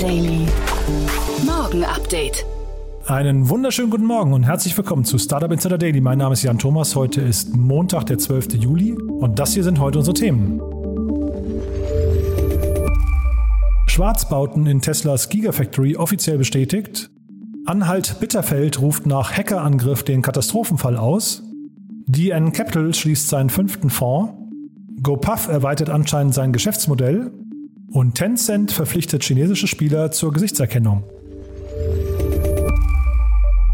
Daily. Morgen Update. Einen wunderschönen guten Morgen und herzlich willkommen zu Startup Insider Daily. Mein Name ist Jan Thomas. Heute ist Montag, der 12. Juli und das hier sind heute unsere Themen. Schwarzbauten in Teslas Gigafactory offiziell bestätigt. Anhalt Bitterfeld ruft nach Hackerangriff den Katastrophenfall aus. DN Capital schließt seinen fünften Fonds. GoPuff erweitert anscheinend sein Geschäftsmodell. Und Tencent verpflichtet chinesische Spieler zur Gesichtserkennung.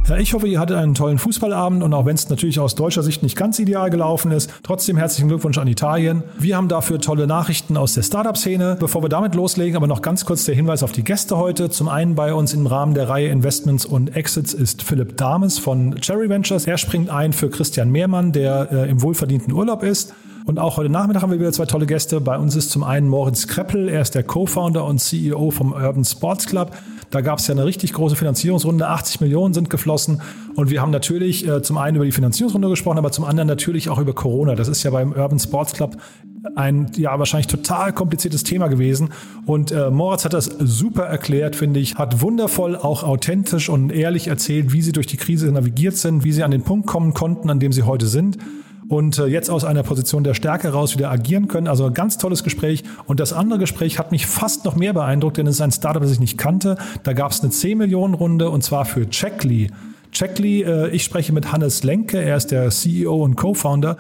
Ja, ich hoffe, ihr hattet einen tollen Fußballabend und auch wenn es natürlich aus deutscher Sicht nicht ganz ideal gelaufen ist, trotzdem herzlichen Glückwunsch an Italien. Wir haben dafür tolle Nachrichten aus der Startup-Szene. Bevor wir damit loslegen, aber noch ganz kurz der Hinweis auf die Gäste heute. Zum einen bei uns im Rahmen der Reihe Investments und Exits ist Philipp Dames von Cherry Ventures. Er springt ein für Christian Mehrmann, der äh, im wohlverdienten Urlaub ist. Und auch heute Nachmittag haben wir wieder zwei tolle Gäste. Bei uns ist zum einen Moritz Kreppel, er ist der Co-Founder und CEO vom Urban Sports Club. Da gab es ja eine richtig große Finanzierungsrunde, 80 Millionen sind geflossen. Und wir haben natürlich äh, zum einen über die Finanzierungsrunde gesprochen, aber zum anderen natürlich auch über Corona. Das ist ja beim Urban Sports Club ein ja wahrscheinlich total kompliziertes Thema gewesen. Und äh, Moritz hat das super erklärt, finde ich, hat wundervoll auch authentisch und ehrlich erzählt, wie sie durch die Krise navigiert sind, wie sie an den Punkt kommen konnten, an dem sie heute sind und äh, jetzt aus einer Position der Stärke raus wieder agieren können. Also ganz tolles Gespräch. Und das andere Gespräch hat mich fast noch mehr beeindruckt, denn es ist ein Startup, das ich nicht kannte. Da gab es eine 10 Millionen Runde und zwar für Checkly. Checkly, äh, ich spreche mit Hannes Lenke, er ist der CEO und Co-Founder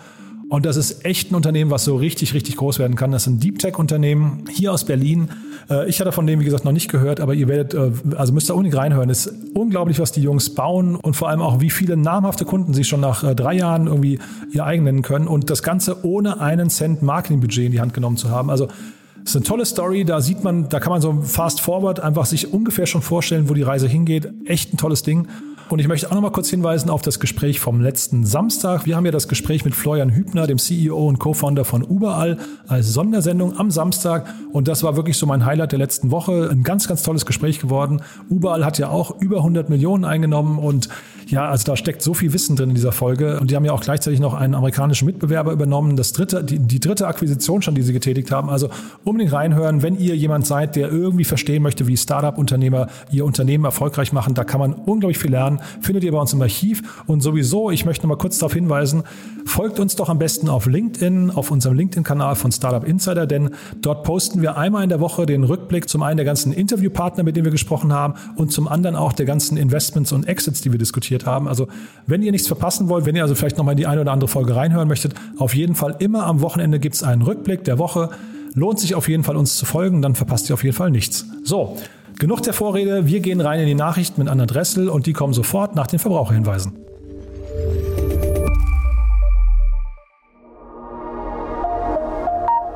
und das ist echt ein Unternehmen, was so richtig, richtig groß werden kann. Das ist ein Deep Tech-Unternehmen hier aus Berlin. Äh, ich hatte von dem, wie gesagt, noch nicht gehört, aber ihr werdet, äh, also müsst ihr unbedingt reinhören. Es ist unglaublich, was die Jungs bauen und vor allem auch, wie viele namhafte Kunden sie schon nach äh, drei Jahren irgendwie ihr eigen nennen können und das Ganze ohne einen Cent Marketingbudget in die Hand genommen zu haben. Also das ist eine tolle Story, da sieht man, da kann man so fast forward einfach sich ungefähr schon vorstellen, wo die Reise hingeht. Echt ein tolles Ding. Und ich möchte auch noch mal kurz hinweisen auf das Gespräch vom letzten Samstag. Wir haben ja das Gespräch mit Florian Hübner, dem CEO und Co-Founder von Überall, als Sondersendung am Samstag. Und das war wirklich so mein Highlight der letzten Woche. Ein ganz, ganz tolles Gespräch geworden. Überall hat ja auch über 100 Millionen eingenommen und ja, also da steckt so viel Wissen drin in dieser Folge. Und die haben ja auch gleichzeitig noch einen amerikanischen Mitbewerber übernommen. Das dritte, die, die dritte Akquisition schon, die sie getätigt haben. Also unbedingt reinhören, wenn ihr jemand seid, der irgendwie verstehen möchte, wie Startup-Unternehmer ihr Unternehmen erfolgreich machen. Da kann man unglaublich viel lernen. Findet ihr bei uns im Archiv. Und sowieso, ich möchte noch mal kurz darauf hinweisen, folgt uns doch am besten auf LinkedIn, auf unserem LinkedIn-Kanal von Startup Insider, denn dort posten wir einmal in der Woche den Rückblick zum einen der ganzen Interviewpartner, mit denen wir gesprochen haben und zum anderen auch der ganzen Investments und Exits, die wir diskutiert diskutiert haben. Also wenn ihr nichts verpassen wollt, wenn ihr also vielleicht nochmal in die eine oder andere Folge reinhören möchtet, auf jeden Fall immer am Wochenende gibt es einen Rückblick der Woche. Lohnt sich auf jeden Fall uns zu folgen, dann verpasst ihr auf jeden Fall nichts. So, genug der Vorrede. Wir gehen rein in die Nachrichten mit Anna Dressel und die kommen sofort nach den Verbraucherhinweisen.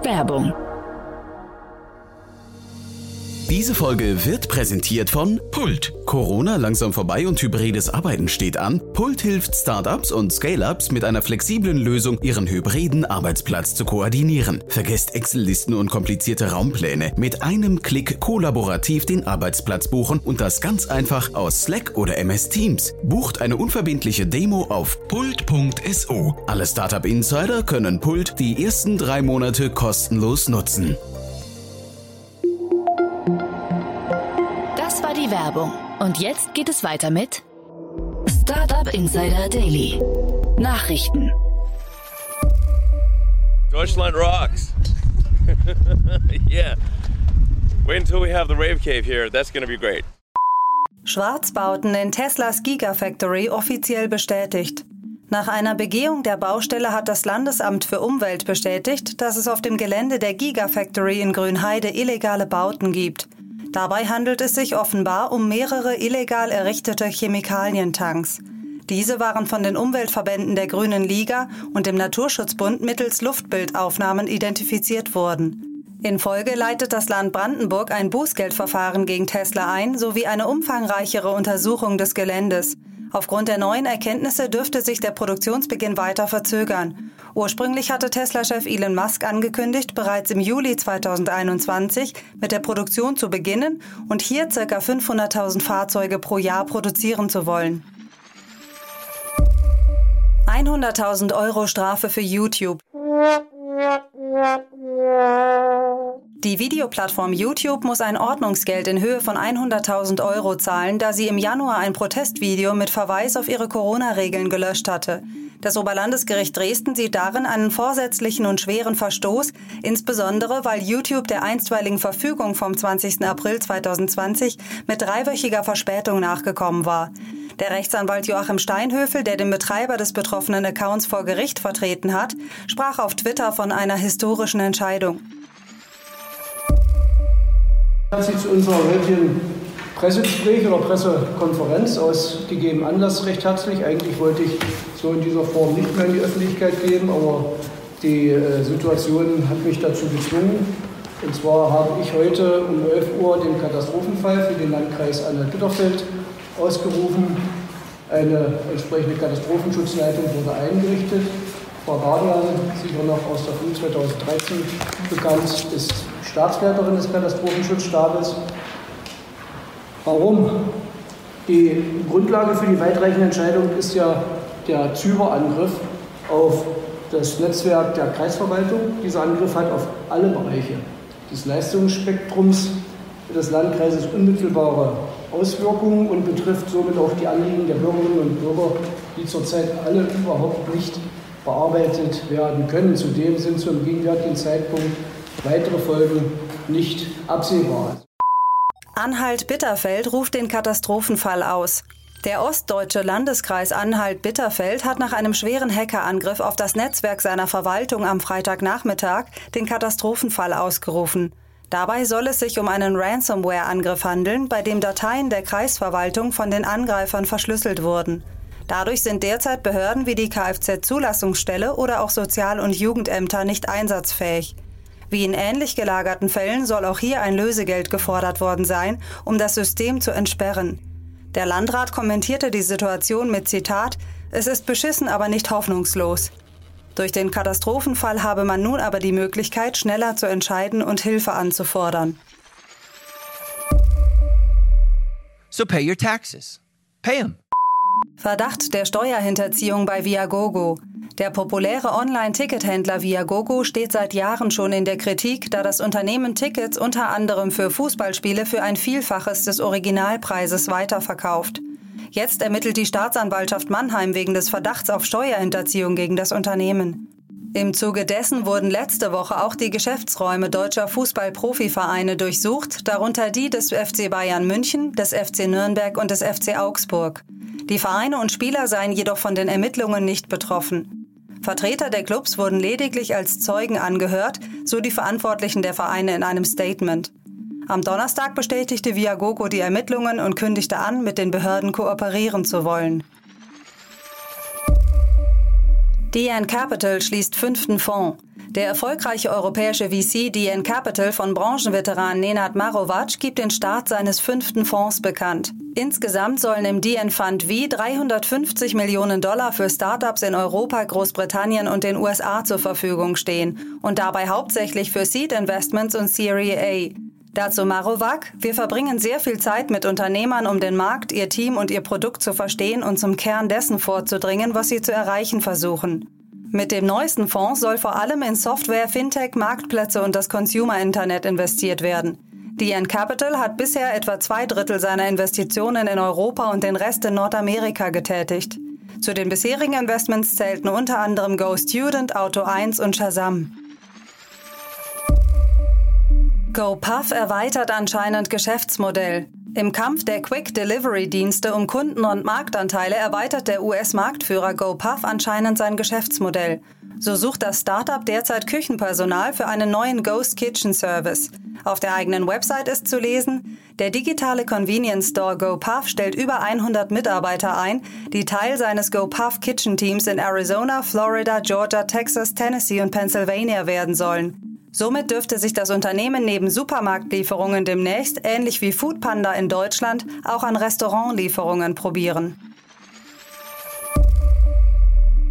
Werbung diese Folge wird präsentiert von Pult. Corona langsam vorbei und hybrides Arbeiten steht an. Pult hilft Startups und Scale-ups mit einer flexiblen Lösung, ihren hybriden Arbeitsplatz zu koordinieren. Vergesst Excel-Listen und komplizierte Raumpläne. Mit einem Klick kollaborativ den Arbeitsplatz buchen und das ganz einfach aus Slack oder MS Teams. Bucht eine unverbindliche Demo auf pult.so. Alle Startup Insider können Pult die ersten drei Monate kostenlos nutzen. Werbung. Und jetzt geht es weiter mit Startup Insider Daily. Nachrichten. Deutschland rocks. yeah. Wait until we have the rave cave here. That's going to be great. Schwarzbauten in Teslas Gigafactory offiziell bestätigt. Nach einer Begehung der Baustelle hat das Landesamt für Umwelt bestätigt, dass es auf dem Gelände der Gigafactory in Grünheide illegale Bauten gibt. Dabei handelt es sich offenbar um mehrere illegal errichtete Chemikalientanks. Diese waren von den Umweltverbänden der Grünen Liga und dem Naturschutzbund mittels Luftbildaufnahmen identifiziert worden. In Folge leitet das Land Brandenburg ein Bußgeldverfahren gegen Tesla ein sowie eine umfangreichere Untersuchung des Geländes. Aufgrund der neuen Erkenntnisse dürfte sich der Produktionsbeginn weiter verzögern. Ursprünglich hatte Tesla-Chef Elon Musk angekündigt, bereits im Juli 2021 mit der Produktion zu beginnen und hier ca. 500.000 Fahrzeuge pro Jahr produzieren zu wollen. 100.000 Euro Strafe für YouTube. Die Videoplattform YouTube muss ein Ordnungsgeld in Höhe von 100.000 Euro zahlen, da sie im Januar ein Protestvideo mit Verweis auf ihre Corona-Regeln gelöscht hatte. Das Oberlandesgericht Dresden sieht darin einen vorsätzlichen und schweren Verstoß, insbesondere weil YouTube der einstweiligen Verfügung vom 20. April 2020 mit dreiwöchiger Verspätung nachgekommen war. Der Rechtsanwalt Joachim Steinhöfel, der den Betreiber des betroffenen Accounts vor Gericht vertreten hat, sprach auf Twitter von einer historischen Entscheidung. Herzlich zu unserer heutigen Pressegespräch oder Pressekonferenz aus gegebenem Anlass recht herzlich. Eigentlich wollte ich so in dieser Form nicht mehr in die Öffentlichkeit geben, aber die äh, Situation hat mich dazu gezwungen. Und zwar habe ich heute um 11 Uhr den Katastrophenfall für den Landkreis Anhalt-Bitterfeld ausgerufen. Eine entsprechende Katastrophenschutzleitung wurde eingerichtet. Frau Gardner, sicher noch aus der Flut 2013 bekannt, ist Staatsleiterin des Katastrophenschutzstabes. Warum? Die Grundlage für die weitreichende Entscheidung ist ja der Cyberangriff auf das Netzwerk der Kreisverwaltung. Dieser Angriff hat auf alle Bereiche des Leistungsspektrums des Landkreises unmittelbare Auswirkungen und betrifft somit auch die Anliegen der Bürgerinnen und Bürger, die zurzeit alle überhaupt nicht bearbeitet werden können. Zudem sind zum gegenwärtigen Zeitpunkt weitere Folgen nicht absehbar. Anhalt-Bitterfeld ruft den Katastrophenfall aus. Der ostdeutsche Landeskreis Anhalt-Bitterfeld hat nach einem schweren Hackerangriff auf das Netzwerk seiner Verwaltung am Freitagnachmittag den Katastrophenfall ausgerufen. Dabei soll es sich um einen Ransomware-Angriff handeln, bei dem Dateien der Kreisverwaltung von den Angreifern verschlüsselt wurden. Dadurch sind derzeit Behörden wie die Kfz-Zulassungsstelle oder auch Sozial- und Jugendämter nicht einsatzfähig. Wie in ähnlich gelagerten Fällen soll auch hier ein Lösegeld gefordert worden sein, um das System zu entsperren. Der Landrat kommentierte die Situation mit Zitat Es ist beschissen, aber nicht hoffnungslos. Durch den Katastrophenfall habe man nun aber die Möglichkeit, schneller zu entscheiden und Hilfe anzufordern. So pay your taxes. Pay them. Verdacht der Steuerhinterziehung bei Viagogo. Der populäre Online-Tickethändler Viagogo steht seit Jahren schon in der Kritik, da das Unternehmen Tickets unter anderem für Fußballspiele für ein Vielfaches des Originalpreises weiterverkauft. Jetzt ermittelt die Staatsanwaltschaft Mannheim wegen des Verdachts auf Steuerhinterziehung gegen das Unternehmen. Im Zuge dessen wurden letzte Woche auch die Geschäftsräume deutscher Fußball-Profivereine durchsucht, darunter die des FC Bayern München, des FC Nürnberg und des FC Augsburg. Die Vereine und Spieler seien jedoch von den Ermittlungen nicht betroffen. Vertreter der Clubs wurden lediglich als Zeugen angehört, so die Verantwortlichen der Vereine in einem Statement. Am Donnerstag bestätigte Viagogo die Ermittlungen und kündigte an, mit den Behörden kooperieren zu wollen. DN Capital schließt fünften Fonds. Der erfolgreiche europäische VC DN Capital von Branchenveteran Nenad Marovac gibt den Start seines fünften Fonds bekannt. Insgesamt sollen im DN Fund V 350 Millionen Dollar für Startups in Europa, Großbritannien und den USA zur Verfügung stehen und dabei hauptsächlich für Seed Investments und Serie A. Dazu Marovac, wir verbringen sehr viel Zeit mit Unternehmern, um den Markt, ihr Team und ihr Produkt zu verstehen und zum Kern dessen vorzudringen, was sie zu erreichen versuchen. Mit dem neuesten Fonds soll vor allem in Software, Fintech, Marktplätze und das Consumer-Internet investiert werden. DN Capital hat bisher etwa zwei Drittel seiner Investitionen in Europa und den Rest in Nordamerika getätigt. Zu den bisherigen Investments zählten unter anderem Go Student, Auto 1 und Shazam. GoPuff erweitert anscheinend Geschäftsmodell. Im Kampf der Quick Delivery Dienste um Kunden und Marktanteile erweitert der US-Marktführer GoPuff anscheinend sein Geschäftsmodell. So sucht das Startup derzeit Küchenpersonal für einen neuen Ghost Kitchen Service. Auf der eigenen Website ist zu lesen, der digitale Convenience Store GoPuff stellt über 100 Mitarbeiter ein, die Teil seines GoPuff Kitchen Teams in Arizona, Florida, Georgia, Texas, Tennessee und Pennsylvania werden sollen. Somit dürfte sich das Unternehmen neben Supermarktlieferungen demnächst, ähnlich wie Foodpanda in Deutschland, auch an Restaurantlieferungen probieren.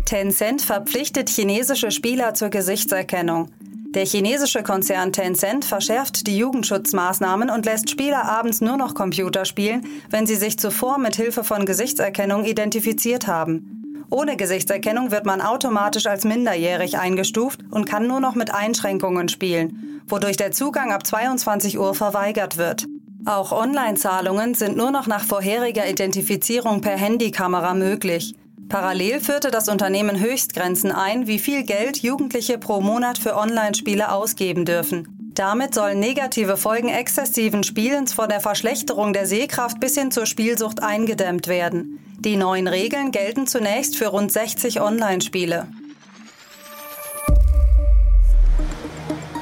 Tencent verpflichtet chinesische Spieler zur Gesichtserkennung. Der chinesische Konzern Tencent verschärft die Jugendschutzmaßnahmen und lässt Spieler abends nur noch Computer spielen, wenn sie sich zuvor mit Hilfe von Gesichtserkennung identifiziert haben. Ohne Gesichtserkennung wird man automatisch als minderjährig eingestuft und kann nur noch mit Einschränkungen spielen, wodurch der Zugang ab 22 Uhr verweigert wird. Auch Online-Zahlungen sind nur noch nach vorheriger Identifizierung per Handykamera möglich. Parallel führte das Unternehmen Höchstgrenzen ein, wie viel Geld Jugendliche pro Monat für Online-Spiele ausgeben dürfen. Damit sollen negative Folgen exzessiven Spielens von der Verschlechterung der Sehkraft bis hin zur Spielsucht eingedämmt werden. Die neuen Regeln gelten zunächst für rund 60 Online-Spiele.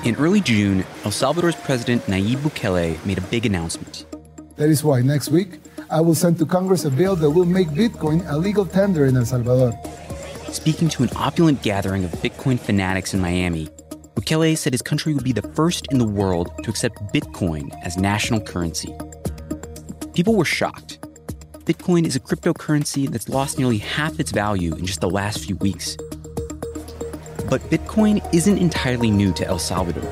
In early June, El Salvador's President Nayib Bukele made a big announcement. That is why next week I will send to Congress a bill that will make Bitcoin a legal tender in El Salvador. Speaking to an opulent gathering of Bitcoin fanatics in Miami, Bukele said his country would be the first in the world to accept Bitcoin as national currency. People were shocked. Bitcoin is a cryptocurrency that's lost nearly half its value in just the last few weeks. But Bitcoin isn't entirely new to El Salvador.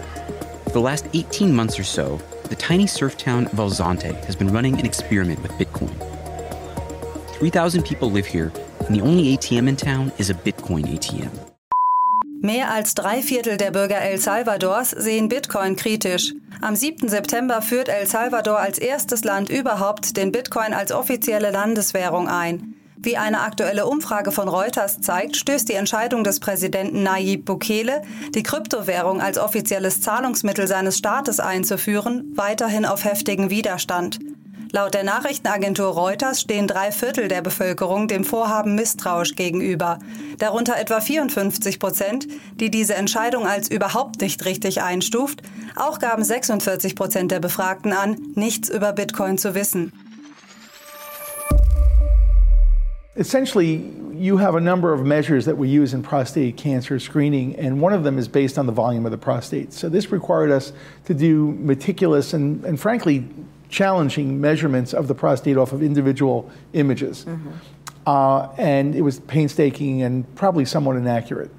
For the last 18 months or so, the tiny surf town of El Zonte has been running an experiment with Bitcoin. 3,000 people live here, and the only ATM in town is a Bitcoin ATM. Mehr als drei Viertel der Bürger El Salvadors sehen Bitcoin kritisch. Am 7. September führt El Salvador als erstes Land überhaupt den Bitcoin als offizielle Landeswährung ein. Wie eine aktuelle Umfrage von Reuters zeigt, stößt die Entscheidung des Präsidenten Nayib Bukele, die Kryptowährung als offizielles Zahlungsmittel seines Staates einzuführen, weiterhin auf heftigen Widerstand. Laut der Nachrichtenagentur Reuters stehen drei Viertel der Bevölkerung dem Vorhaben misstrauisch gegenüber. Darunter etwa 54 Prozent, die diese Entscheidung als überhaupt nicht richtig einstuft. Auch gaben 46 Prozent der Befragten an, nichts über Bitcoin zu wissen. Essentially, you have a number of measures that we use in prostate cancer screening, and one of them is based on the volume of the prostate. So, this required us to do meticulous and, and frankly, challenging measurements of the prostate off of individual images. Mm-hmm. Uh, and it was painstaking and probably somewhat inaccurate.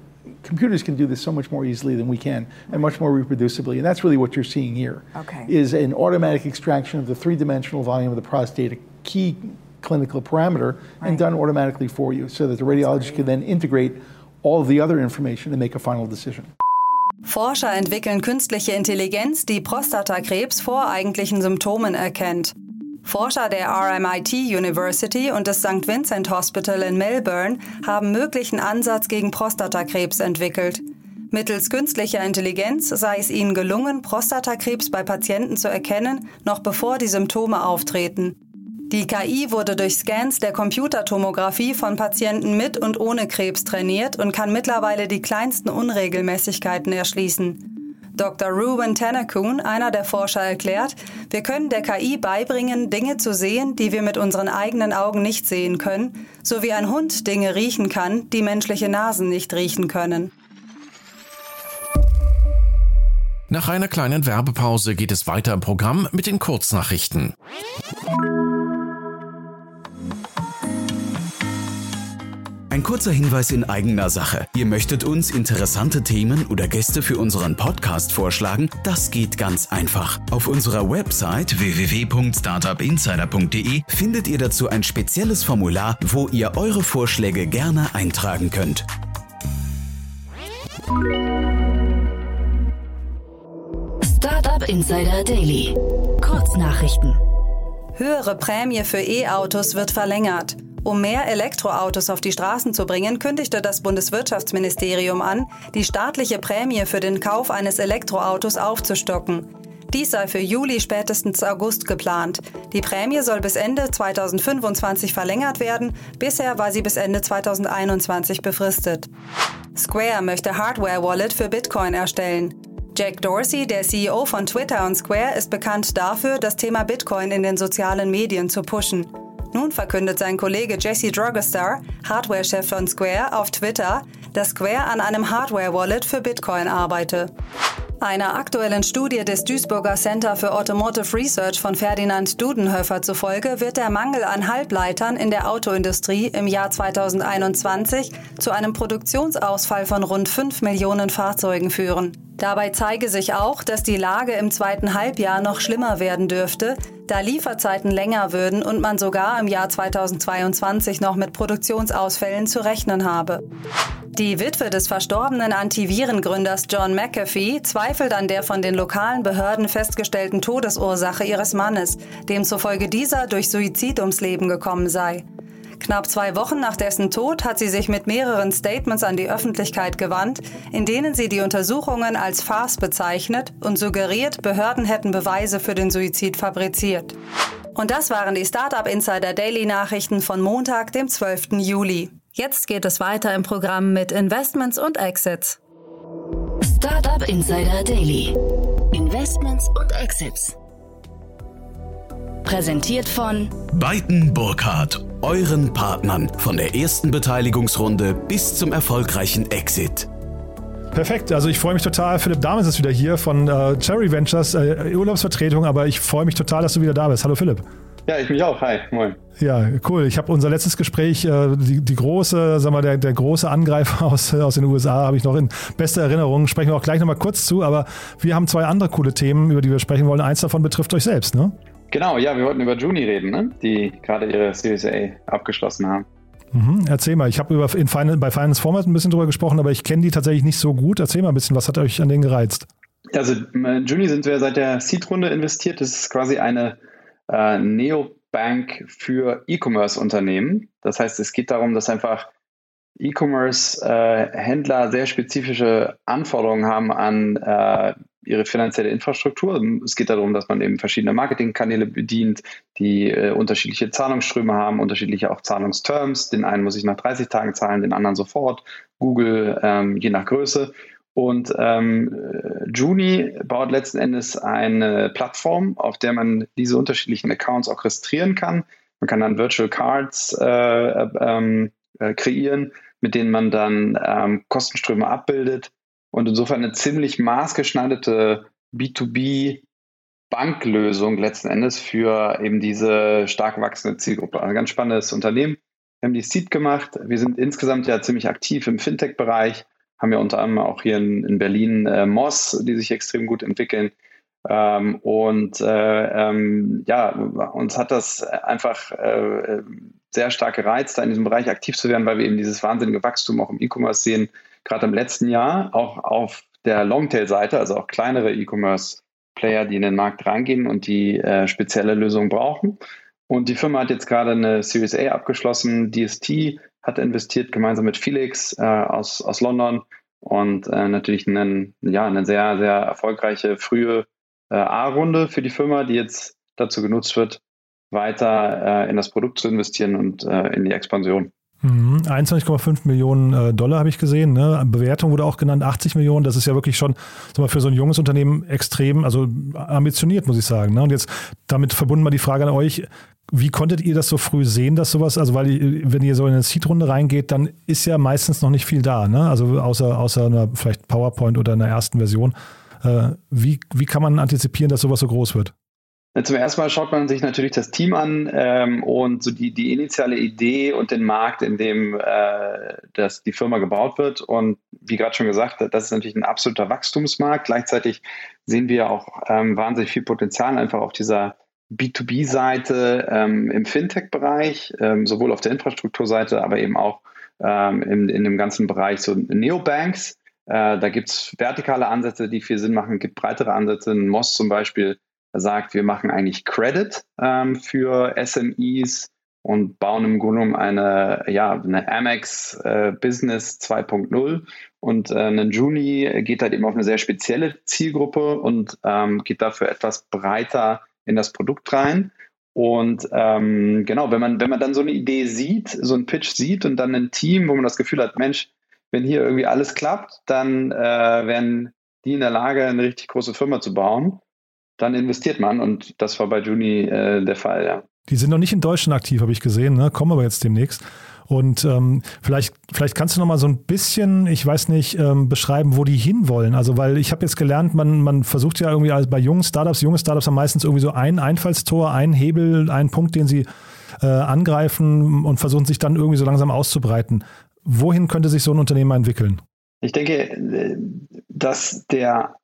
Computers can do this so much more easily than we can, and much more reproducibly. And that's really what you're seeing here. Okay. Is an automatic extraction of the three-dimensional volume of the prostate, a key clinical parameter, right. and done automatically for you, so that the radiologist can then integrate all of the other information and make a final decision. Forscher entwickeln künstliche Intelligenz, die Prostatakrebs vor eigentlichen Symptomen erkennt. Forscher der RMIT University und des St. Vincent Hospital in Melbourne haben möglichen Ansatz gegen Prostatakrebs entwickelt. Mittels künstlicher Intelligenz sei es ihnen gelungen, Prostatakrebs bei Patienten zu erkennen, noch bevor die Symptome auftreten. Die KI wurde durch Scans der Computertomographie von Patienten mit und ohne Krebs trainiert und kann mittlerweile die kleinsten Unregelmäßigkeiten erschließen. Dr. Ruben Tanakun, einer der Forscher, erklärt, wir können der KI beibringen, Dinge zu sehen, die wir mit unseren eigenen Augen nicht sehen können, so wie ein Hund Dinge riechen kann, die menschliche Nasen nicht riechen können. Nach einer kleinen Werbepause geht es weiter im Programm mit den Kurznachrichten. Ein kurzer Hinweis in eigener Sache. Ihr möchtet uns interessante Themen oder Gäste für unseren Podcast vorschlagen? Das geht ganz einfach. Auf unserer Website www.startupinsider.de findet ihr dazu ein spezielles Formular, wo ihr eure Vorschläge gerne eintragen könnt. Startup Insider Daily. Kurznachrichten. Höhere Prämie für E-Autos wird verlängert. Um mehr Elektroautos auf die Straßen zu bringen, kündigte das Bundeswirtschaftsministerium an, die staatliche Prämie für den Kauf eines Elektroautos aufzustocken. Dies sei für Juli spätestens August geplant. Die Prämie soll bis Ende 2025 verlängert werden. Bisher war sie bis Ende 2021 befristet. Square möchte Hardware-Wallet für Bitcoin erstellen. Jack Dorsey, der CEO von Twitter und Square, ist bekannt dafür, das Thema Bitcoin in den sozialen Medien zu pushen. Nun verkündet sein Kollege Jesse Drogestar, Hardware-Chef von Square, auf Twitter, dass Square an einem Hardware-Wallet für Bitcoin arbeite. Einer aktuellen Studie des Duisburger Center für Automotive Research von Ferdinand Dudenhöfer zufolge wird der Mangel an Halbleitern in der Autoindustrie im Jahr 2021 zu einem Produktionsausfall von rund 5 Millionen Fahrzeugen führen. Dabei zeige sich auch, dass die Lage im zweiten Halbjahr noch schlimmer werden dürfte, da Lieferzeiten länger würden und man sogar im Jahr 2022 noch mit Produktionsausfällen zu rechnen habe. Die Witwe des verstorbenen Antivirengründers John McAfee zweifelt an der von den lokalen Behörden festgestellten Todesursache ihres Mannes, demzufolge dieser durch Suizid ums Leben gekommen sei. Knapp zwei Wochen nach dessen Tod hat sie sich mit mehreren Statements an die Öffentlichkeit gewandt, in denen sie die Untersuchungen als Farce bezeichnet und suggeriert, Behörden hätten Beweise für den Suizid fabriziert. Und das waren die Startup Insider Daily Nachrichten von Montag, dem 12. Juli. Jetzt geht es weiter im Programm mit Investments und Exits. Startup Insider Daily. Investments und Exits. Präsentiert von Beiten Burkhardt, euren Partnern von der ersten Beteiligungsrunde bis zum erfolgreichen Exit. Perfekt, also ich freue mich total. Philipp Dames ist wieder hier von äh, Cherry Ventures, äh, Urlaubsvertretung, aber ich freue mich total, dass du wieder da bist. Hallo Philipp. Ja, ich mich auch. Hi, moin. Ja, cool. Ich habe unser letztes Gespräch, äh, die, die große, sag mal, der, der große Angreifer aus, aus den USA habe ich noch in bester Erinnerung. Sprechen wir auch gleich nochmal kurz zu, aber wir haben zwei andere coole Themen, über die wir sprechen wollen. Eins davon betrifft euch selbst, ne? Genau, ja, wir wollten über Juni reden, ne? die gerade ihre Series A abgeschlossen haben. Mhm, erzähl mal, ich habe über in Final, bei Finance Format ein bisschen drüber gesprochen, aber ich kenne die tatsächlich nicht so gut. Erzähl mal ein bisschen, was hat euch an denen gereizt? Also Juni sind wir seit der Seed-Runde investiert. Das ist quasi eine äh, Neobank für E-Commerce-Unternehmen. Das heißt, es geht darum, dass einfach E-Commerce-Händler äh, sehr spezifische Anforderungen haben an äh, ihre finanzielle Infrastruktur. Es geht darum, dass man eben verschiedene Marketingkanäle bedient, die äh, unterschiedliche Zahlungsströme haben, unterschiedliche auch Zahlungsterms. Den einen muss ich nach 30 Tagen zahlen, den anderen sofort. Google ähm, je nach Größe. Und ähm, Juni baut letzten Endes eine Plattform, auf der man diese unterschiedlichen Accounts orchestrieren kann. Man kann dann Virtual Cards äh, ähm, äh, kreieren, mit denen man dann ähm, Kostenströme abbildet und insofern eine ziemlich maßgeschneiderte B2B Banklösung letzten Endes für eben diese stark wachsende Zielgruppe. Ein ganz spannendes Unternehmen. Wir haben die Seed gemacht. Wir sind insgesamt ja ziemlich aktiv im Fintech-Bereich, haben ja unter anderem auch hier in, in Berlin äh, Moss, die sich extrem gut entwickeln. Ähm, und äh, ähm, ja, uns hat das einfach äh, sehr stark gereizt, da in diesem Bereich aktiv zu werden, weil wir eben dieses wahnsinnige Wachstum auch im E-Commerce sehen, gerade im letzten Jahr auch auf der Longtail-Seite, also auch kleinere E-Commerce-Player, die in den Markt reingehen und die äh, spezielle Lösungen brauchen. Und die Firma hat jetzt gerade eine Series A abgeschlossen. DST hat investiert gemeinsam mit Felix äh, aus, aus London und äh, natürlich einen, ja, eine sehr, sehr erfolgreiche frühe äh, A-Runde für die Firma, die jetzt dazu genutzt wird, weiter äh, in das Produkt zu investieren und äh, in die Expansion. 21,5 mhm. Millionen äh, Dollar habe ich gesehen. Ne? Bewertung wurde auch genannt, 80 Millionen. Das ist ja wirklich schon sag mal, für so ein junges Unternehmen extrem, also ambitioniert, muss ich sagen. Ne? Und jetzt damit verbunden mal die Frage an euch, wie konntet ihr das so früh sehen, dass sowas, also weil wenn ihr so in eine Seed-Runde reingeht, dann ist ja meistens noch nicht viel da, ne? Also außer, außer einer vielleicht PowerPoint oder einer ersten Version. Äh, wie, wie kann man antizipieren, dass sowas so groß wird? Zum ersten Mal schaut man sich natürlich das Team an ähm, und so die, die initiale Idee und den Markt, in dem äh, das, die Firma gebaut wird. Und wie gerade schon gesagt, das ist natürlich ein absoluter Wachstumsmarkt. Gleichzeitig sehen wir auch ähm, wahnsinnig viel Potenzial einfach auf dieser B2B-Seite ähm, im Fintech-Bereich, ähm, sowohl auf der Infrastrukturseite, aber eben auch ähm, in, in dem ganzen Bereich so Neobanks. Äh, da gibt es vertikale Ansätze, die viel Sinn machen, gibt breitere Ansätze. Moss zum Beispiel sagt, wir machen eigentlich Credit ähm, für SMEs und bauen im Grunde genommen eine, ja, eine Amex äh, Business 2.0 und äh, ein Juni geht halt eben auf eine sehr spezielle Zielgruppe und ähm, geht dafür etwas breiter in das Produkt rein. Und ähm, genau, wenn man, wenn man dann so eine Idee sieht, so einen Pitch sieht und dann ein Team, wo man das Gefühl hat, Mensch, wenn hier irgendwie alles klappt, dann äh, werden die in der Lage, eine richtig große Firma zu bauen dann investiert man und das war bei Juni äh, der Fall, ja. Die sind noch nicht in Deutschland aktiv, habe ich gesehen, ne? kommen aber jetzt demnächst. Und ähm, vielleicht, vielleicht kannst du noch mal so ein bisschen, ich weiß nicht, ähm, beschreiben, wo die hinwollen. Also, weil ich habe jetzt gelernt, man, man versucht ja irgendwie also bei jungen Startups, junge Startups haben meistens irgendwie so ein Einfallstor, einen Hebel, einen Punkt, den sie äh, angreifen und versuchen sich dann irgendwie so langsam auszubreiten. Wohin könnte sich so ein Unternehmen entwickeln? Ich denke, äh, dass der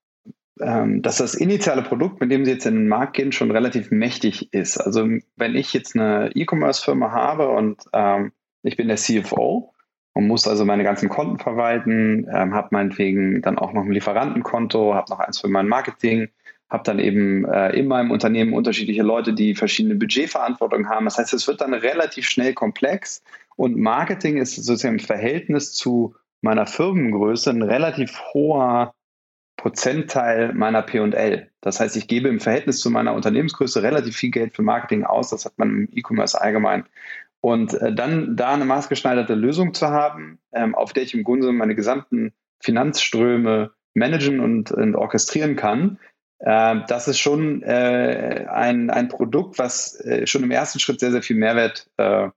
dass das initiale Produkt, mit dem Sie jetzt in den Markt gehen, schon relativ mächtig ist. Also wenn ich jetzt eine E-Commerce-Firma habe und ähm, ich bin der CFO und muss also meine ganzen Konten verwalten, ähm, habe meinetwegen dann auch noch ein Lieferantenkonto, habe noch eins für mein Marketing, habe dann eben äh, in meinem Unternehmen unterschiedliche Leute, die verschiedene Budgetverantwortung haben. Das heißt, es wird dann relativ schnell komplex und Marketing ist sozusagen im Verhältnis zu meiner Firmengröße ein relativ hoher Prozentteil meiner P&L. Das heißt, ich gebe im Verhältnis zu meiner Unternehmensgröße relativ viel Geld für Marketing aus. Das hat man im E-Commerce allgemein. Und äh, dann da eine maßgeschneiderte Lösung zu haben, ähm, auf der ich im Grunde meine gesamten Finanzströme managen und, und orchestrieren kann, äh, das ist schon äh, ein, ein Produkt, was äh, schon im ersten Schritt sehr, sehr viel Mehrwert äh,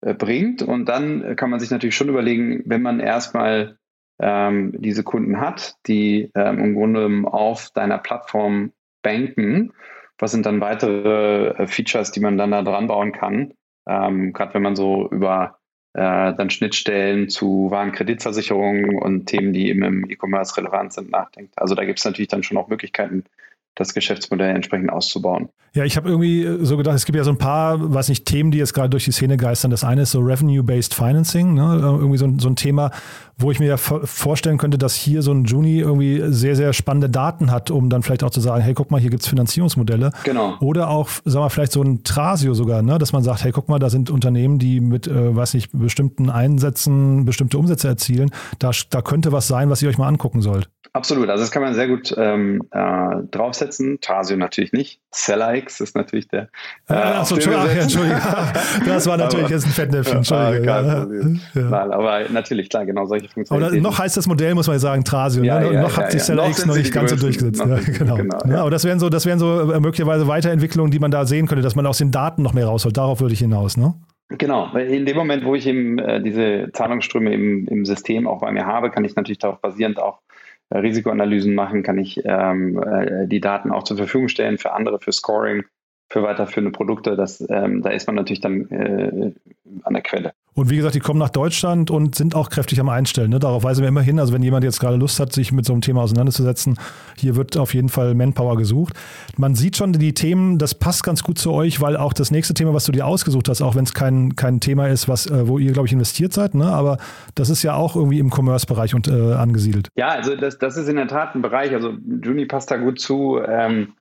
äh, bringt. Und dann kann man sich natürlich schon überlegen, wenn man erstmal ähm, diese Kunden hat, die ähm, im Grunde auf deiner Plattform banken. Was sind dann weitere äh, Features, die man dann da dran bauen kann? Ähm, Gerade wenn man so über äh, dann Schnittstellen zu Warenkreditversicherungen und Themen, die eben im E-Commerce relevant sind, nachdenkt. Also da gibt es natürlich dann schon auch Möglichkeiten, das Geschäftsmodell entsprechend auszubauen. Ja, ich habe irgendwie äh, so gedacht, es gibt ja so ein paar, weiß nicht, Themen, die jetzt gerade durch die Szene geistern. Das eine ist so Revenue-Based Financing, ne? Äh, irgendwie so, so ein Thema, wo ich mir ja vorstellen könnte, dass hier so ein Juni irgendwie sehr, sehr spannende Daten hat, um dann vielleicht auch zu sagen, hey, guck mal, hier gibt es Finanzierungsmodelle. Genau. Oder auch, sagen wir vielleicht so ein Trasio sogar, ne? dass man sagt, hey, guck mal, da sind Unternehmen, die mit, äh, weiß nicht, bestimmten Einsätzen bestimmte Umsätze erzielen. Da, da könnte was sein, was ihr euch mal angucken sollt. Absolut, also das kann man sehr gut ähm, äh, draufsetzen. Trasio natürlich nicht. SellerX ist natürlich der. Äh, Achso, Entschuldigung, Entschuldigung. Das war natürlich aber, jetzt ein Fettnäpfchen. Entschuldigung. Ja, ja. Nein, aber natürlich, klar, genau solche Funktionen. noch heißt das Modell, muss man sagen, Trasio. Ja, ne? ja, noch hat sich SellerX noch nicht ganz so durchgesetzt. genau. genau aber das wären so, das wären so äh, möglicherweise Weiterentwicklungen, die man da sehen könnte, dass man aus den Daten noch mehr rausholt. Darauf würde ich hinaus, ne? Genau, in dem Moment, wo ich eben äh, diese Zahlungsströme im, im System auch bei mir habe, kann ich natürlich darauf basierend auch äh, Risikoanalysen machen, kann ich ähm, äh, die Daten auch zur Verfügung stellen für andere, für Scoring, für weiterführende Produkte. Das, ähm, da ist man natürlich dann äh, an der Quelle. Und wie gesagt, die kommen nach Deutschland und sind auch kräftig am Einstellen. Ne? Darauf weisen wir immer hin. Also wenn jemand jetzt gerade Lust hat, sich mit so einem Thema auseinanderzusetzen, hier wird auf jeden Fall Manpower gesucht. Man sieht schon die Themen, das passt ganz gut zu euch, weil auch das nächste Thema, was du dir ausgesucht hast, auch wenn es kein, kein Thema ist, was, äh, wo ihr, glaube ich, investiert seid, ne? aber das ist ja auch irgendwie im Commerce-Bereich und, äh, angesiedelt. Ja, also das, das ist in der Tat ein Bereich, also Juni passt da gut zu, ähm,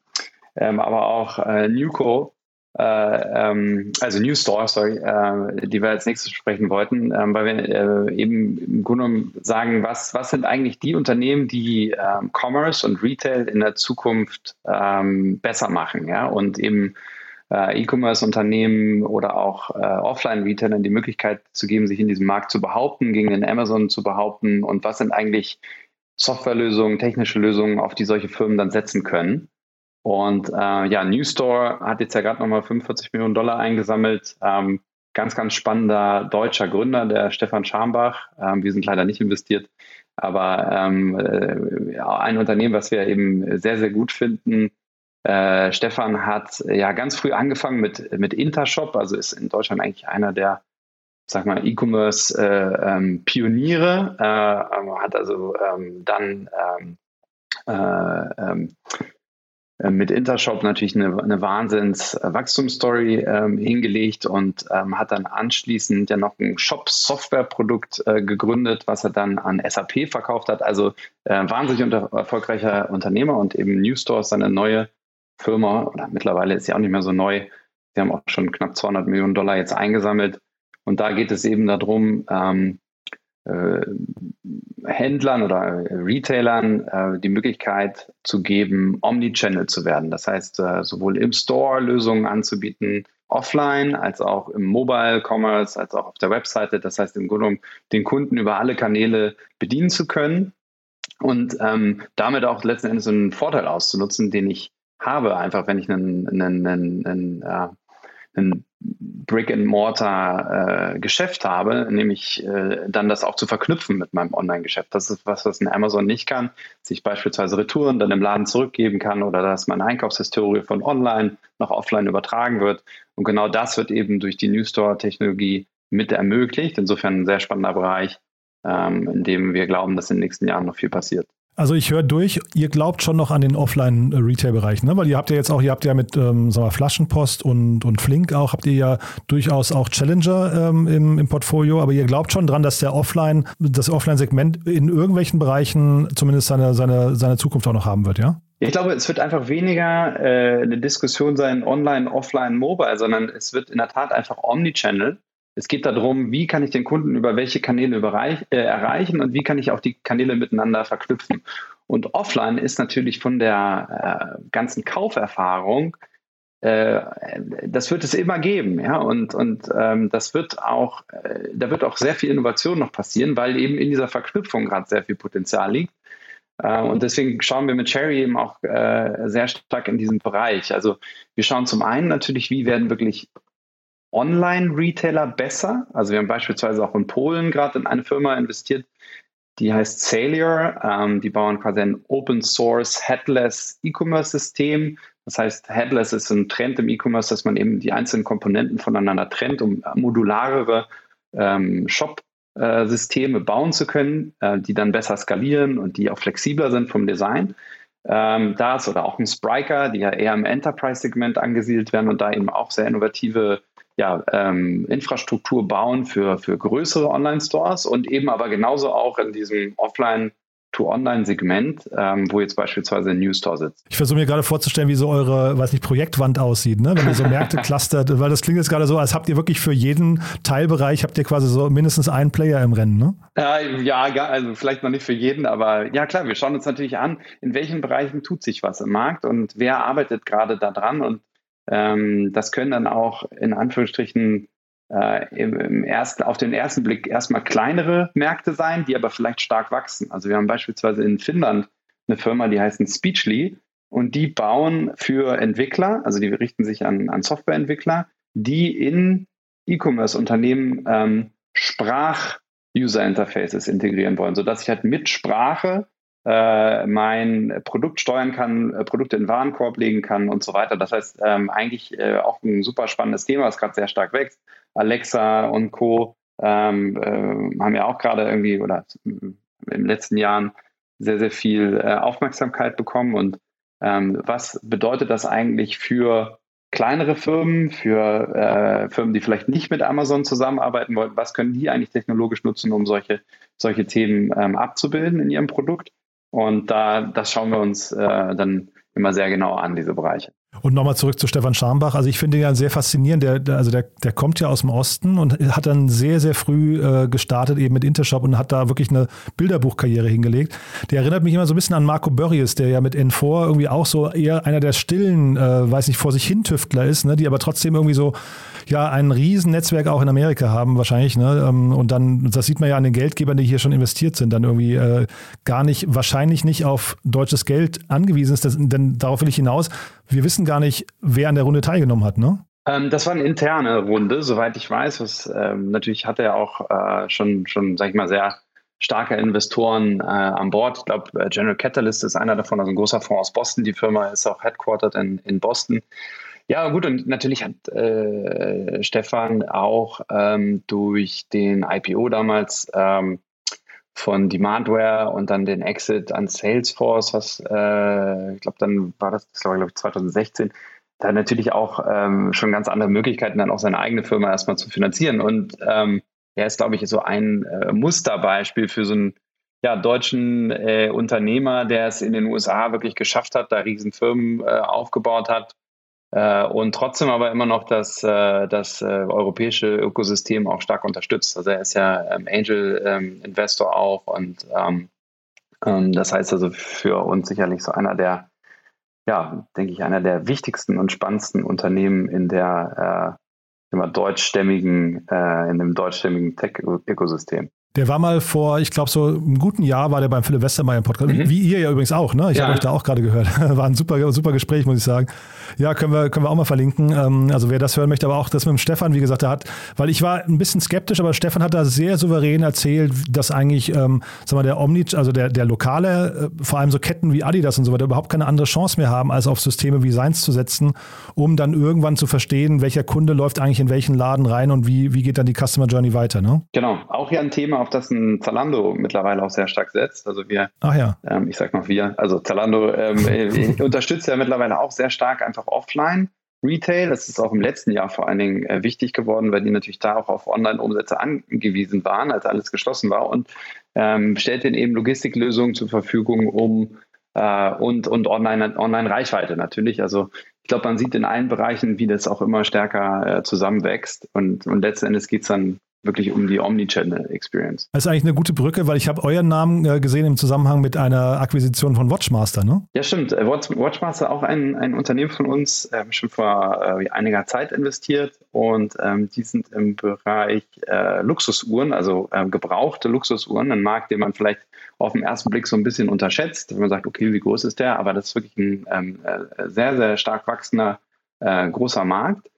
ähm, aber auch äh, Newco äh, ähm, also New Store, sorry, äh, die wir als nächstes sprechen wollten, ähm, weil wir äh, eben im Grunde genommen sagen, was, was sind eigentlich die Unternehmen, die ähm, Commerce und Retail in der Zukunft ähm, besser machen, ja, und eben äh, E-Commerce-Unternehmen oder auch äh, Offline-Retailern die Möglichkeit zu geben, sich in diesem Markt zu behaupten, gegen den Amazon zu behaupten und was sind eigentlich Softwarelösungen, technische Lösungen, auf die solche Firmen dann setzen können. Und äh, ja, New Store hat jetzt ja gerade nochmal 45 Millionen Dollar eingesammelt. Ähm, ganz, ganz spannender deutscher Gründer, der Stefan Schambach. Ähm, wir sind leider nicht investiert, aber ähm, äh, ein Unternehmen, was wir eben sehr, sehr gut finden. Äh, Stefan hat ja ganz früh angefangen mit, mit Intershop, also ist in Deutschland eigentlich einer der sag mal, E-Commerce-Pioniere, äh, ähm, hat also ähm, dann ähm, äh, ähm, äh, mit Intershop natürlich eine, eine Wahnsinns-Wachstumsstory ähm, hingelegt und ähm, hat dann anschließend ja noch ein Shop-Software-Produkt äh, gegründet, was er dann an SAP verkauft hat. Also äh, wahnsinnig unter, erfolgreicher Unternehmer und eben New Store ist seine neue Firma oder mittlerweile ist sie auch nicht mehr so neu. Sie haben auch schon knapp 200 Millionen Dollar jetzt eingesammelt. Und da geht es eben darum, ähm, äh, Händlern oder Retailern äh, die Möglichkeit zu geben, Omnichannel zu werden. Das heißt, äh, sowohl im Store Lösungen anzubieten, offline, als auch im Mobile Commerce, als auch auf der Webseite. Das heißt, im Grunde genommen den Kunden über alle Kanäle bedienen zu können und ähm, damit auch letzten Endes einen Vorteil auszunutzen, den ich habe, einfach wenn ich einen, einen, einen, einen, äh, einen Brick-and-Mortar-Geschäft äh, habe, nämlich äh, dann das auch zu verknüpfen mit meinem Online-Geschäft. Das ist was, was ein Amazon nicht kann, sich beispielsweise Retouren dann im Laden zurückgeben kann oder dass meine Einkaufshistorie von online nach offline übertragen wird. Und genau das wird eben durch die New Store-Technologie mit ermöglicht. Insofern ein sehr spannender Bereich. ähm, in dem wir glauben, dass in den nächsten Jahren noch viel passiert. Also ich höre durch, ihr glaubt schon noch an den Offline-Retail-Bereich, ne? Weil ihr habt ja jetzt auch, ihr habt ja mit ähm, sagen wir, Flaschenpost und, und Flink auch, habt ihr ja durchaus auch Challenger ähm, im, im Portfolio, aber ihr glaubt schon dran, dass der Offline, das Offline-Segment in irgendwelchen Bereichen zumindest seine, seine, seine Zukunft auch noch haben wird, ja? Ich glaube, es wird einfach weniger äh, eine Diskussion sein, online, offline, mobile, sondern es wird in der Tat einfach Omnichannel. Es geht darum, wie kann ich den Kunden über welche Kanäle äh, erreichen und wie kann ich auch die Kanäle miteinander verknüpfen. Und offline ist natürlich von der äh, ganzen Kauferfahrung, äh, das wird es immer geben, ja, und, und ähm, das wird auch, äh, da wird auch sehr viel Innovation noch passieren, weil eben in dieser Verknüpfung gerade sehr viel Potenzial liegt. Äh, und deswegen schauen wir mit Cherry eben auch äh, sehr stark in diesem Bereich. Also wir schauen zum einen natürlich, wie werden wirklich Online-Retailer besser. Also wir haben beispielsweise auch in Polen gerade in eine Firma investiert, die heißt Salier. Ähm, die bauen quasi ein Open Source Headless E-Commerce-System. Das heißt, Headless ist ein Trend im E-Commerce, dass man eben die einzelnen Komponenten voneinander trennt, um modularere ähm, Shop äh, Systeme bauen zu können, äh, die dann besser skalieren und die auch flexibler sind vom Design. Ähm, das oder auch ein Spriker, die ja eher im Enterprise-Segment angesiedelt werden und da eben auch sehr innovative ja, ähm, Infrastruktur bauen für, für größere Online-Stores und eben aber genauso auch in diesem Offline- To-Online-Segment, ähm, wo jetzt beispielsweise ein New Store sitzt. Ich versuche mir gerade vorzustellen, wie so eure, weiß nicht, Projektwand aussieht, ne? wenn ihr so Märkte clustert, weil das klingt jetzt gerade so, als habt ihr wirklich für jeden Teilbereich, habt ihr quasi so mindestens einen Player im Rennen, ne? Äh, ja, also vielleicht noch nicht für jeden, aber ja klar, wir schauen uns natürlich an, in welchen Bereichen tut sich was im Markt und wer arbeitet gerade daran und ähm, das können dann auch in Anführungsstrichen äh, im, im ersten, auf den ersten Blick erstmal kleinere Märkte sein, die aber vielleicht stark wachsen. Also wir haben beispielsweise in Finnland eine Firma, die heißt Speechly und die bauen für Entwickler, also die richten sich an, an Softwareentwickler, die in E-Commerce-Unternehmen ähm, Sprach-User-Interfaces integrieren wollen, sodass ich halt mit Sprache äh, mein Produkt steuern kann, äh, Produkte in Warenkorb legen kann und so weiter. Das heißt, ähm, eigentlich äh, auch ein super spannendes Thema, das gerade sehr stark wächst. Alexa und Co. Ähm, äh, haben ja auch gerade irgendwie oder in den letzten Jahren sehr, sehr viel äh, Aufmerksamkeit bekommen. Und ähm, was bedeutet das eigentlich für kleinere Firmen, für äh, Firmen, die vielleicht nicht mit Amazon zusammenarbeiten wollen? Was können die eigentlich technologisch nutzen, um solche, solche Themen ähm, abzubilden in ihrem Produkt? Und da, das schauen wir uns äh, dann immer sehr genau an, diese Bereiche. Und nochmal zurück zu Stefan Scharmbach. Also ich finde ihn ja sehr faszinierend. Der, also der, der kommt ja aus dem Osten und hat dann sehr, sehr früh äh, gestartet eben mit Intershop und hat da wirklich eine Bilderbuchkarriere hingelegt. Der erinnert mich immer so ein bisschen an Marco Börries, der ja mit N4 irgendwie auch so eher einer der stillen, äh, weiß nicht, vor sich hin Tüftler ist, ne, die aber trotzdem irgendwie so ja ein Riesennetzwerk auch in Amerika haben wahrscheinlich. Ne? Ähm, und dann, das sieht man ja an den Geldgebern, die hier schon investiert sind, dann irgendwie äh, gar nicht, wahrscheinlich nicht auf deutsches Geld angewiesen ist. Denn darauf will ich hinaus. Wir wissen gar nicht, wer an der Runde teilgenommen hat, ne? Ähm, das war eine interne Runde, soweit ich weiß. Was, ähm, natürlich hat er auch äh, schon, schon, sag ich mal, sehr starke Investoren äh, an Bord. Ich glaube, äh, General Catalyst ist einer davon, also ein großer Fonds aus Boston. Die Firma ist auch headquartered in, in Boston. Ja, gut, und natürlich hat äh, Stefan auch ähm, durch den IPO damals ähm, von Demandware und dann den Exit an Salesforce, was äh, ich glaube, dann war das, das war glaube ich 2016, da natürlich auch ähm, schon ganz andere Möglichkeiten, dann auch seine eigene Firma erstmal zu finanzieren. Und ähm, er ist, glaube ich, so ein äh, Musterbeispiel für so einen ja, deutschen äh, Unternehmer, der es in den USA wirklich geschafft hat, da Riesenfirmen äh, aufgebaut hat, und trotzdem aber immer noch das, äh, das äh, europäische Ökosystem auch stark unterstützt. Also er ist ja ähm, Angel-Investor ähm, auch und ähm, das heißt also für uns sicherlich so einer der, ja, denke ich, einer der wichtigsten und spannendsten Unternehmen in der äh, immer deutschstämmigen, äh, in dem deutschstämmigen Tech-Ökosystem. Der war mal vor, ich glaube, so einem guten Jahr war der beim Philipp Westermeier im Podcast. Mhm. Wie ihr ja übrigens auch, ne? Ich ja. habe euch da auch gerade gehört. War ein super, super Gespräch, muss ich sagen. Ja, können wir, können wir auch mal verlinken. Ähm, also wer das hören möchte, aber auch das mit dem Stefan, wie gesagt, der hat, weil ich war ein bisschen skeptisch, aber Stefan hat da sehr souverän erzählt, dass eigentlich, ähm, sag mal, der Omni, also der, der lokale, äh, vor allem so Ketten wie Adidas und so weiter, überhaupt keine andere Chance mehr haben, als auf Systeme wie seins zu setzen, um dann irgendwann zu verstehen, welcher Kunde läuft eigentlich in welchen Laden rein und wie, wie geht dann die Customer Journey weiter, ne? Genau, auch ja ein Thema, auf das ein Zalando mittlerweile auch sehr stark setzt. Also wir, Ach ja. Ähm, ich sag noch wir, also Zalando ähm, unterstützt ja mittlerweile auch sehr stark einfach offline. Retail, das ist auch im letzten Jahr vor allen Dingen äh, wichtig geworden, weil die natürlich da auch auf Online-Umsätze angewiesen waren, als alles geschlossen war und ähm, stellt ihnen eben Logistiklösungen zur Verfügung, um äh, und, und Online, Online-Reichweite natürlich. Also ich glaube, man sieht in allen Bereichen, wie das auch immer stärker äh, zusammenwächst und, und letzten Endes geht es dann wirklich um die Omnichannel-Experience. Das ist eigentlich eine gute Brücke, weil ich habe euren Namen äh, gesehen im Zusammenhang mit einer Akquisition von Watchmaster, ne? Ja, stimmt. Äh, Watchmaster auch ein, ein Unternehmen von uns, äh, schon vor äh, einiger Zeit investiert und ähm, die sind im Bereich äh, Luxusuhren, also äh, gebrauchte Luxusuhren, ein Markt, den man vielleicht auf den ersten Blick so ein bisschen unterschätzt, wenn man sagt, okay, wie groß ist der? Aber das ist wirklich ein ähm, sehr, sehr stark wachsender großer Markt.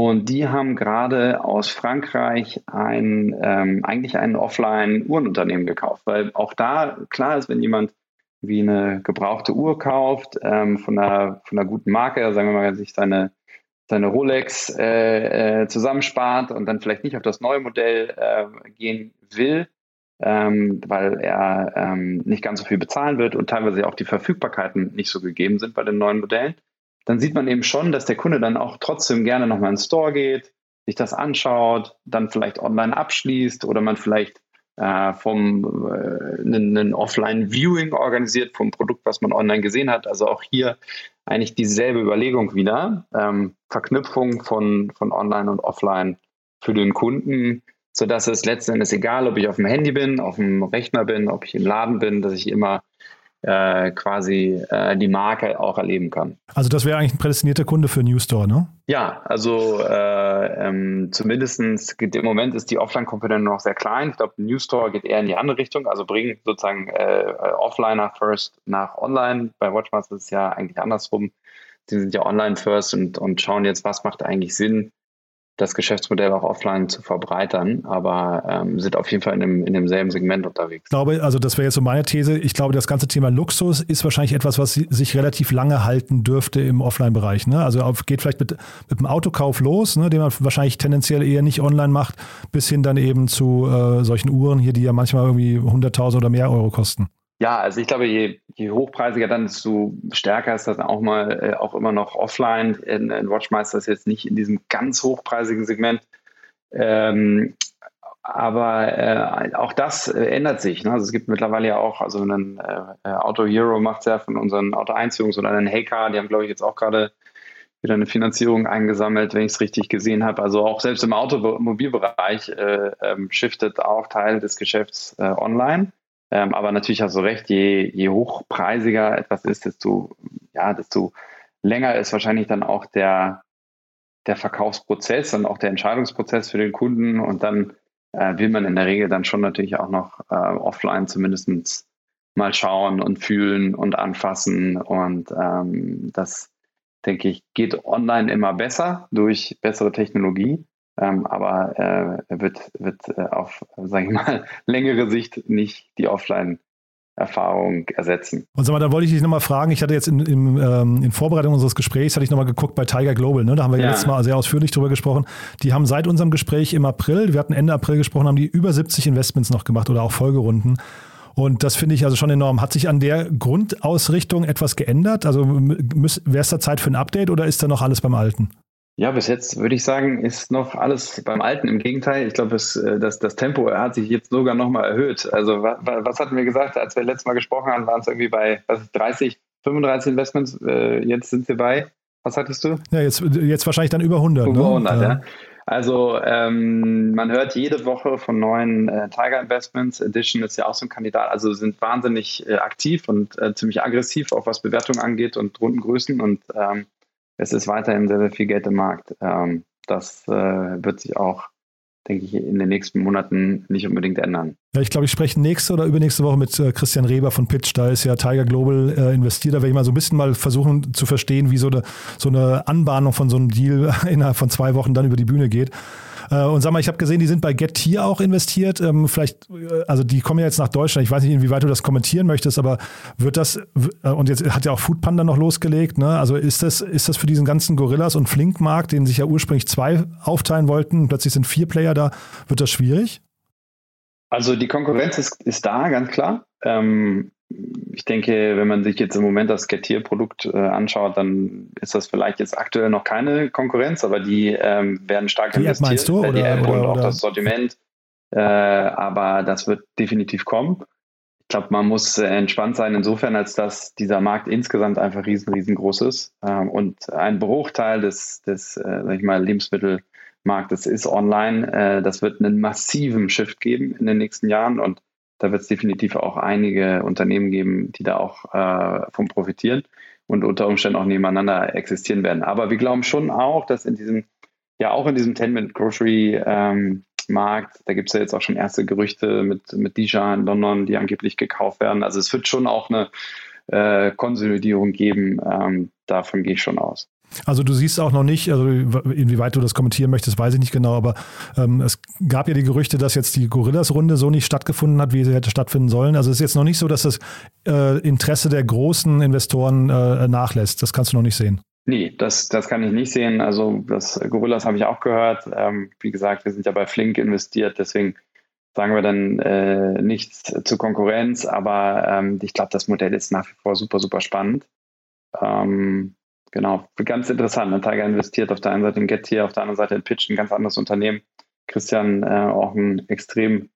Und die haben gerade aus Frankreich ein, ähm, eigentlich ein Offline-Uhrenunternehmen gekauft, weil auch da klar ist, wenn jemand wie eine gebrauchte Uhr kauft, ähm, von, einer, von einer guten Marke, sagen wir mal, sich seine, seine Rolex äh, äh, zusammenspart und dann vielleicht nicht auf das neue Modell äh, gehen will, ähm, weil er ähm, nicht ganz so viel bezahlen wird und teilweise auch die Verfügbarkeiten nicht so gegeben sind bei den neuen Modellen, dann sieht man eben schon, dass der Kunde dann auch trotzdem gerne nochmal in den Store geht, sich das anschaut, dann vielleicht online abschließt oder man vielleicht äh, vom äh, einen Offline-Viewing organisiert vom Produkt, was man online gesehen hat. Also auch hier eigentlich dieselbe Überlegung wieder. Ähm, Verknüpfung von, von Online und Offline für den Kunden, sodass es letzten Endes egal, ob ich auf dem Handy bin, auf dem Rechner bin, ob ich im Laden bin, dass ich immer äh, quasi äh, die Marke auch erleben kann. Also das wäre eigentlich ein prädestinierter Kunde für New Store, ne? Ja, also äh, ähm, zumindest im Moment ist die Offline-Komponente noch sehr klein. Ich glaube, New Store geht eher in die andere Richtung, also bringt sozusagen äh, Offliner first nach Online. Bei Watchmasters ist es ja eigentlich andersrum. Sie sind ja online first und, und schauen jetzt, was macht eigentlich Sinn, das Geschäftsmodell auch offline zu verbreitern, aber ähm, sind auf jeden Fall in, dem, in demselben Segment unterwegs. Ich glaube, also das wäre jetzt so meine These, ich glaube, das ganze Thema Luxus ist wahrscheinlich etwas, was sich relativ lange halten dürfte im Offline-Bereich. Ne? Also auf, geht vielleicht mit, mit dem Autokauf los, ne, den man wahrscheinlich tendenziell eher nicht online macht, bis hin dann eben zu äh, solchen Uhren hier, die ja manchmal irgendwie 100.000 oder mehr Euro kosten. Ja, also ich glaube, je, je hochpreisiger dann, desto stärker ist das auch mal äh, auch immer noch offline. In, in Watchmeister ist jetzt nicht in diesem ganz hochpreisigen Segment. Ähm, aber äh, auch das äh, ändert sich. Ne? Also es gibt mittlerweile ja auch, also einen äh, Auto Hero macht es ja von unseren Auto 1 Jungs oder einen Heycar, die haben, glaube ich, jetzt auch gerade wieder eine Finanzierung eingesammelt, wenn ich es richtig gesehen habe. Also auch selbst im Automobilbereich äh, ähm, shiftet auch Teil des Geschäfts äh, online. Ähm, aber natürlich hast du recht, je, je hochpreisiger etwas ist, desto, ja, desto länger ist wahrscheinlich dann auch der, der Verkaufsprozess und auch der Entscheidungsprozess für den Kunden. Und dann äh, will man in der Regel dann schon natürlich auch noch äh, offline zumindest mal schauen und fühlen und anfassen. Und ähm, das, denke ich, geht online immer besser durch bessere Technologie. Ähm, aber äh, wird, wird äh, auf, sage ich mal, längere Sicht nicht die Offline- Erfahrung ersetzen. Und sag mal, da wollte ich dich nochmal fragen, ich hatte jetzt in, in, ähm, in Vorbereitung unseres Gesprächs, hatte ich nochmal geguckt bei Tiger Global, ne? da haben wir ja. letztes Mal sehr ausführlich drüber gesprochen. Die haben seit unserem Gespräch im April, wir hatten Ende April gesprochen, haben die über 70 Investments noch gemacht oder auch Folgerunden. Und das finde ich also schon enorm. Hat sich an der Grundausrichtung etwas geändert? Also wäre es da Zeit für ein Update oder ist da noch alles beim Alten? Ja, bis jetzt würde ich sagen, ist noch alles beim Alten. Im Gegenteil, ich glaube, das, äh, das, das Tempo hat sich jetzt sogar nochmal erhöht. Also was, was hatten wir gesagt, als wir letztes Mal gesprochen haben, waren es irgendwie bei was, 30, 35 Investments. Äh, jetzt sind wir bei, was hattest du? Ja, jetzt, jetzt wahrscheinlich dann über 100. Über 100, ne? ja. Also ähm, man hört jede Woche von neuen äh, Tiger Investments. Edition ist ja auch so ein Kandidat. Also sind wahnsinnig äh, aktiv und äh, ziemlich aggressiv, auch was Bewertung angeht und Rundengrößen. Und ähm, es ist weiterhin sehr, sehr viel Geld im Markt. Ähm, das äh, wird sich auch, denke ich, in den nächsten Monaten nicht unbedingt ändern. Ja, ich glaube, ich spreche nächste oder übernächste Woche mit äh, Christian Reber von Pitch. Da ist ja Tiger Global äh, investiert. Da werde ich mal so ein bisschen mal versuchen zu verstehen, wie so eine, so eine Anbahnung von so einem Deal innerhalb von zwei Wochen dann über die Bühne geht. Äh, und sag mal, ich habe gesehen, die sind bei Getir auch investiert. Ähm, vielleicht, äh, also die kommen ja jetzt nach Deutschland. Ich weiß nicht, inwieweit du das kommentieren möchtest, aber wird das, äh, und jetzt hat ja auch Foodpanda noch losgelegt, ne? Also ist das, ist das für diesen ganzen Gorillas und Flink-Markt, den sich ja ursprünglich zwei aufteilen wollten, plötzlich sind vier Player da, wird das schwierig? Also die Konkurrenz ist, ist da, ganz klar. Ähm, ich denke, wenn man sich jetzt im Moment das Getir-Produkt äh, anschaut, dann ist das vielleicht jetzt aktuell noch keine Konkurrenz, aber die ähm, werden stark die investiert. App meinst du? Oder, die App oder, und auch oder? das Sortiment. Äh, aber das wird definitiv kommen. Ich glaube, man muss äh, entspannt sein insofern, als dass dieser Markt insgesamt einfach riesen, riesengroß ist. Ähm, und ein Bruchteil des, des äh, sag ich mal, Lebensmittelmarktes ist online. Äh, das wird einen massiven Shift geben in den nächsten Jahren und da wird es definitiv auch einige Unternehmen geben, die da auch äh, von profitieren und unter Umständen auch nebeneinander existieren werden. Aber wir glauben schon auch, dass in diesem, ja auch in diesem 10-Minute-Grocery ähm, da gibt es ja jetzt auch schon erste Gerüchte mit, mit Dijon in London, die angeblich gekauft werden. Also es wird schon auch eine äh, Konsolidierung geben. Ähm, davon gehe ich schon aus. Also du siehst auch noch nicht, also inwieweit du das kommentieren möchtest, weiß ich nicht genau, aber ähm, es gab ja die Gerüchte, dass jetzt die Gorillas-Runde so nicht stattgefunden hat, wie sie hätte stattfinden sollen. Also es ist jetzt noch nicht so, dass das äh, Interesse der großen Investoren äh, nachlässt. Das kannst du noch nicht sehen. Nee, das, das kann ich nicht sehen. Also das Gorillas habe ich auch gehört. Ähm, wie gesagt, wir sind ja bei Flink investiert, deswegen sagen wir dann äh, nichts zur Konkurrenz, aber ähm, ich glaube, das Modell ist nach wie vor super, super spannend. Ähm, genau, ganz interessant. Ne? Tiger investiert auf der einen Seite in Getir, auf der anderen Seite in Pitch, ein ganz anderes Unternehmen. Christian, äh, auch ein extrem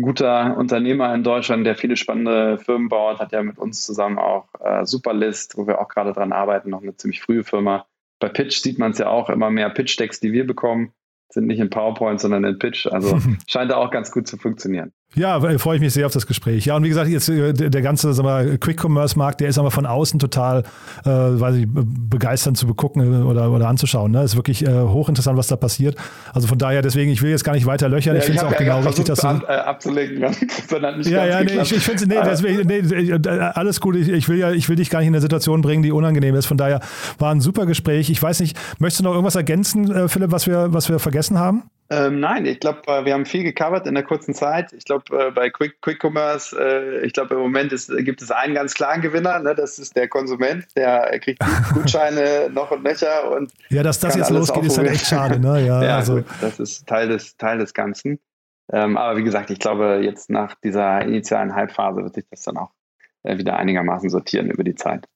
guter Unternehmer in Deutschland, der viele spannende Firmen baut, hat ja mit uns zusammen auch äh, Superlist, wo wir auch gerade dran arbeiten, noch eine ziemlich frühe Firma. Bei Pitch sieht man es ja auch immer mehr Pitch-Decks, die wir bekommen, sind nicht in PowerPoint, sondern in Pitch. Also scheint da auch ganz gut zu funktionieren. Ja, freue ich mich sehr auf das Gespräch. Ja, und wie gesagt, jetzt äh, der ganze Quick-Commerce-Markt, der ist aber von außen total, äh, weiß ich, begeisternd zu begucken oder, oder anzuschauen. Ne? Ist wirklich äh, hochinteressant, was da passiert. Also von daher, deswegen, ich will jetzt gar nicht weiter löchern. Ja, ich finde es auch ja genau richtig, dass du. An, äh, sondern nicht ja, ja, nee, ich, ich finde nee, deswegen, nee, äh, alles gut. Ich, ich, will ja, ich will dich gar nicht in eine Situation bringen, die unangenehm ist. Von daher war ein super Gespräch. Ich weiß nicht, möchtest du noch irgendwas ergänzen, äh, Philipp, was wir, was wir vergessen haben? Ähm, nein, ich glaube, äh, wir haben viel gecovert in der kurzen Zeit. Ich glaube, äh, bei Quick, Quick Commerce, äh, ich glaube, im Moment ist, gibt es einen ganz klaren Gewinner. Ne? Das ist der Konsument. Der kriegt Gutscheine noch und nöcher. Und ja, dass das jetzt losgeht, ist halt echt schade. Ne? Ja, ja also. Gut, das ist Teil des, Teil des Ganzen. Ähm, aber wie gesagt, ich glaube, jetzt nach dieser initialen Hype-Phase wird sich das dann auch äh, wieder einigermaßen sortieren über die Zeit.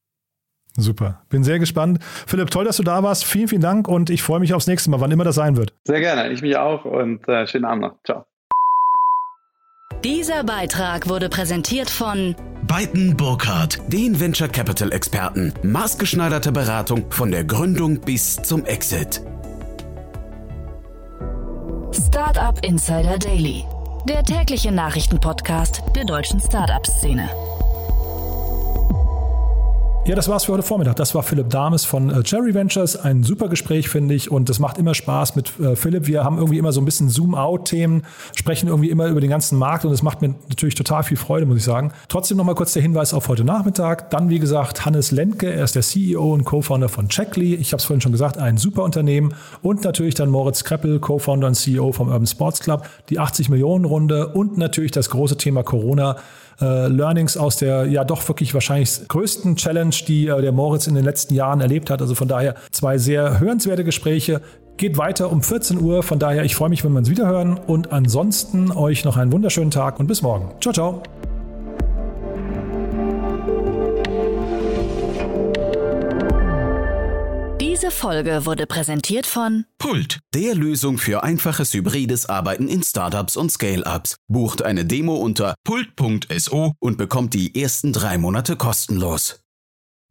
Super. Bin sehr gespannt. Philipp, toll, dass du da warst. Vielen, vielen Dank und ich freue mich aufs nächste Mal, wann immer das sein wird. Sehr gerne. Ich mich auch und äh, schönen Abend noch. Ciao. Dieser Beitrag wurde präsentiert von Beiten Burkhardt, den Venture Capital Experten. Maßgeschneiderte Beratung von der Gründung bis zum Exit. Startup Insider Daily, der tägliche Nachrichtenpodcast der deutschen Startup-Szene. Ja, das war's für heute Vormittag. Das war Philipp Dames von äh, Cherry Ventures. Ein super Gespräch, finde ich. Und es macht immer Spaß mit äh, Philipp. Wir haben irgendwie immer so ein bisschen Zoom-out-Themen, sprechen irgendwie immer über den ganzen Markt und es macht mir natürlich total viel Freude, muss ich sagen. Trotzdem nochmal kurz der Hinweis auf heute Nachmittag. Dann, wie gesagt, Hannes Lentke. Er ist der CEO und Co-Founder von Checkly. Ich habe es vorhin schon gesagt, ein super Unternehmen. Und natürlich dann Moritz Kreppel, Co-Founder und CEO vom Urban Sports Club. Die 80 Millionen Runde und natürlich das große Thema Corona äh, Learnings aus der ja doch wirklich wahrscheinlich größten Challenge, die äh, der Moritz in den letzten Jahren erlebt hat. Also von daher zwei sehr hörenswerte Gespräche. Geht weiter um 14 Uhr. Von daher, ich freue mich, wenn wir uns wiederhören. Und ansonsten euch noch einen wunderschönen Tag und bis morgen. Ciao, ciao. Diese Folge wurde präsentiert von Pult, der Lösung für einfaches hybrides Arbeiten in Startups und Scale-Ups. Bucht eine Demo unter pult.so und bekommt die ersten drei Monate kostenlos.